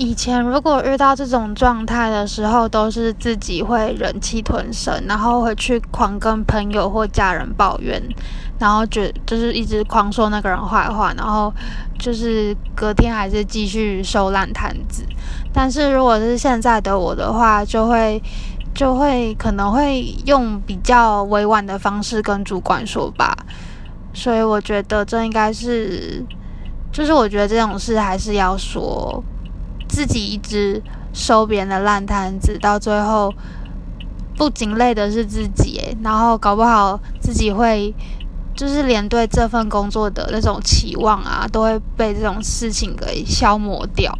以前如果遇到这种状态的时候，都是自己会忍气吞声，然后回去狂跟朋友或家人抱怨，然后觉就是一直狂说那个人坏话，然后就是隔天还是继续收烂摊子。但是如果是现在的我的话，就会就会可能会用比较委婉的方式跟主管说吧。所以我觉得这应该是，就是我觉得这种事还是要说。自己一直收别人的烂摊子，到最后不仅累的是自己，然后搞不好自己会就是连对这份工作的那种期望啊，都会被这种事情给消磨掉。